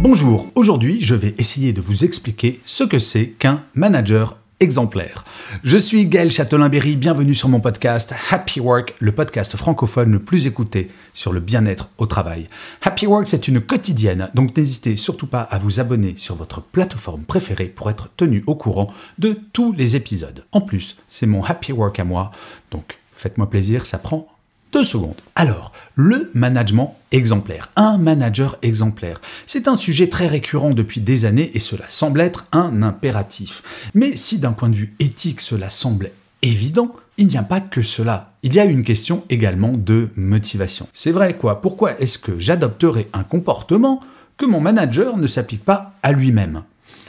Bonjour, aujourd'hui je vais essayer de vous expliquer ce que c'est qu'un manager exemplaire. Je suis Gaël Châtelain-Berry, bienvenue sur mon podcast Happy Work, le podcast francophone le plus écouté sur le bien-être au travail. Happy Work, c'est une quotidienne, donc n'hésitez surtout pas à vous abonner sur votre plateforme préférée pour être tenu au courant de tous les épisodes. En plus, c'est mon Happy Work à moi, donc faites-moi plaisir, ça prend deux secondes. Alors, le management exemplaire, un manager exemplaire, c'est un sujet très récurrent depuis des années et cela semble être un impératif. Mais si d'un point de vue éthique cela semble évident, il n'y a pas que cela. Il y a une question également de motivation. C'est vrai quoi, pourquoi est-ce que j'adopterai un comportement que mon manager ne s'applique pas à lui-même?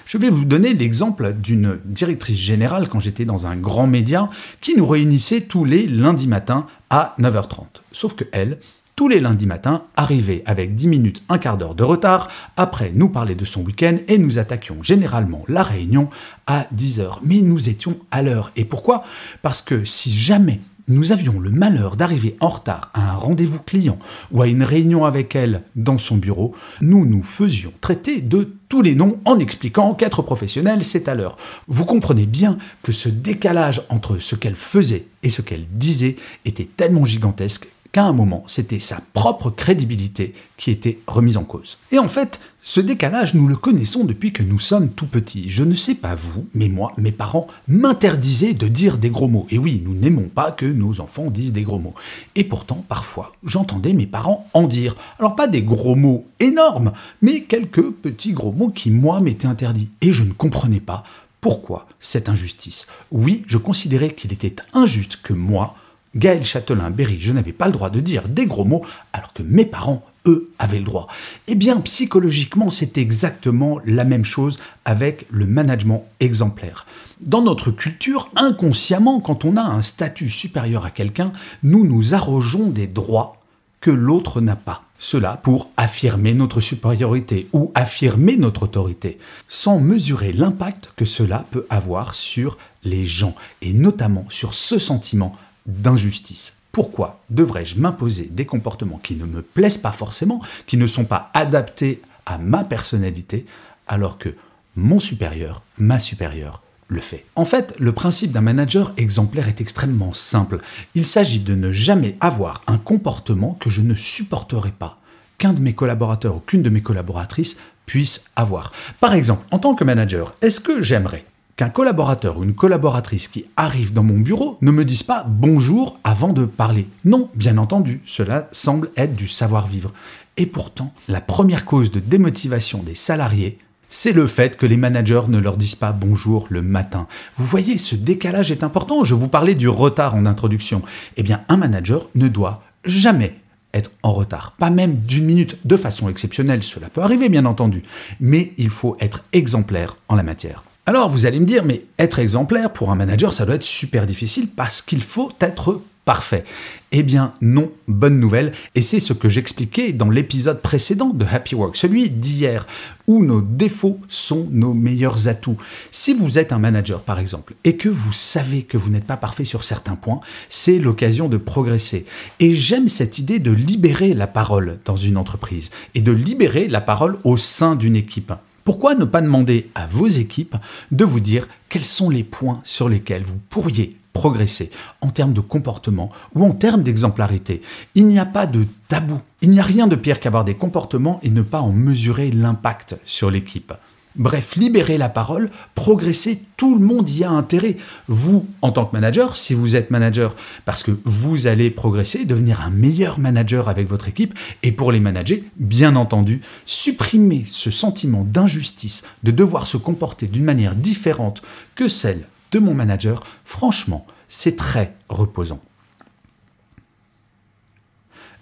Je vais vous donner l'exemple d'une directrice générale quand j'étais dans un grand média qui nous réunissait tous les lundis matins à 9h30. Sauf que elle, tous les lundis matins, arrivait avec 10 minutes, un quart d'heure de retard, après nous parler de son week-end et nous attaquions généralement la réunion à 10h. Mais nous étions à l'heure. Et pourquoi? Parce que si jamais nous avions le malheur d'arriver en retard à un rendez-vous client ou à une réunion avec elle dans son bureau, nous nous faisions traiter de tous les noms en expliquant qu'être professionnel, c'est à l'heure. Vous comprenez bien que ce décalage entre ce qu'elle faisait et ce qu'elle disait était tellement gigantesque qu'à un moment, c'était sa propre crédibilité qui était remise en cause. Et en fait, ce décalage, nous le connaissons depuis que nous sommes tout petits. Je ne sais pas vous, mais moi, mes parents m'interdisaient de dire des gros mots. Et oui, nous n'aimons pas que nos enfants disent des gros mots. Et pourtant, parfois, j'entendais mes parents en dire. Alors pas des gros mots énormes, mais quelques petits gros mots qui, moi, m'étaient interdits. Et je ne comprenais pas pourquoi cette injustice. Oui, je considérais qu'il était injuste que moi, Gaël Châtelain-Berry, je n'avais pas le droit de dire des gros mots, alors que mes parents, eux, avaient le droit. Eh bien, psychologiquement, c'est exactement la même chose avec le management exemplaire. Dans notre culture, inconsciemment, quand on a un statut supérieur à quelqu'un, nous nous arrogeons des droits que l'autre n'a pas. Cela pour affirmer notre supériorité ou affirmer notre autorité, sans mesurer l'impact que cela peut avoir sur les gens, et notamment sur ce sentiment d'injustice. Pourquoi devrais-je m'imposer des comportements qui ne me plaisent pas forcément, qui ne sont pas adaptés à ma personnalité, alors que mon supérieur, ma supérieure, le fait? En fait, le principe d'un manager exemplaire est extrêmement simple. Il s'agit de ne jamais avoir un comportement que je ne supporterai pas, qu'un de mes collaborateurs ou qu'une de mes collaboratrices puisse avoir. Par exemple, en tant que manager, est-ce que j'aimerais qu'un collaborateur ou une collaboratrice qui arrive dans mon bureau ne me dise pas bonjour avant de parler. Non, bien entendu, cela semble être du savoir-vivre. Et pourtant, la première cause de démotivation des salariés, c'est le fait que les managers ne leur disent pas bonjour le matin. Vous voyez, ce décalage est important. Je vous parlais du retard en introduction. Eh bien, un manager ne doit jamais être en retard. Pas même d'une minute, de façon exceptionnelle. Cela peut arriver, bien entendu. Mais il faut être exemplaire en la matière. Alors vous allez me dire, mais être exemplaire pour un manager, ça doit être super difficile parce qu'il faut être parfait. Eh bien non, bonne nouvelle, et c'est ce que j'expliquais dans l'épisode précédent de Happy Work, celui d'hier, où nos défauts sont nos meilleurs atouts. Si vous êtes un manager par exemple, et que vous savez que vous n'êtes pas parfait sur certains points, c'est l'occasion de progresser. Et j'aime cette idée de libérer la parole dans une entreprise, et de libérer la parole au sein d'une équipe. Pourquoi ne pas demander à vos équipes de vous dire quels sont les points sur lesquels vous pourriez progresser en termes de comportement ou en termes d'exemplarité? Il n'y a pas de tabou. Il n'y a rien de pire qu'avoir des comportements et ne pas en mesurer l'impact sur l'équipe. Bref, libérer la parole, progresser, tout le monde y a intérêt. Vous, en tant que manager, si vous êtes manager, parce que vous allez progresser, devenir un meilleur manager avec votre équipe, et pour les manager, bien entendu, supprimer ce sentiment d'injustice, de devoir se comporter d'une manière différente que celle de mon manager, franchement, c'est très reposant.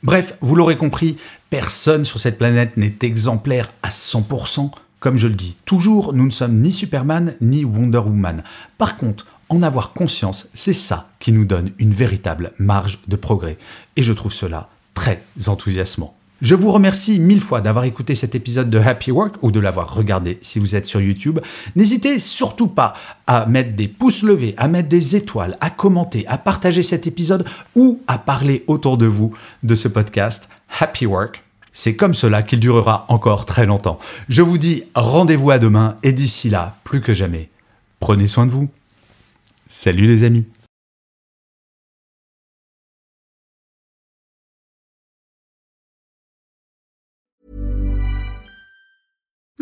Bref, vous l'aurez compris, personne sur cette planète n'est exemplaire à 100%. Comme je le dis toujours, nous ne sommes ni Superman ni Wonder Woman. Par contre, en avoir conscience, c'est ça qui nous donne une véritable marge de progrès. Et je trouve cela très enthousiasmant. Je vous remercie mille fois d'avoir écouté cet épisode de Happy Work ou de l'avoir regardé si vous êtes sur YouTube. N'hésitez surtout pas à mettre des pouces levés, à mettre des étoiles, à commenter, à partager cet épisode ou à parler autour de vous de ce podcast Happy Work. C'est comme cela qu'il durera encore très longtemps. Je vous dis rendez-vous à demain et d'ici là, plus que jamais, prenez soin de vous. Salut les amis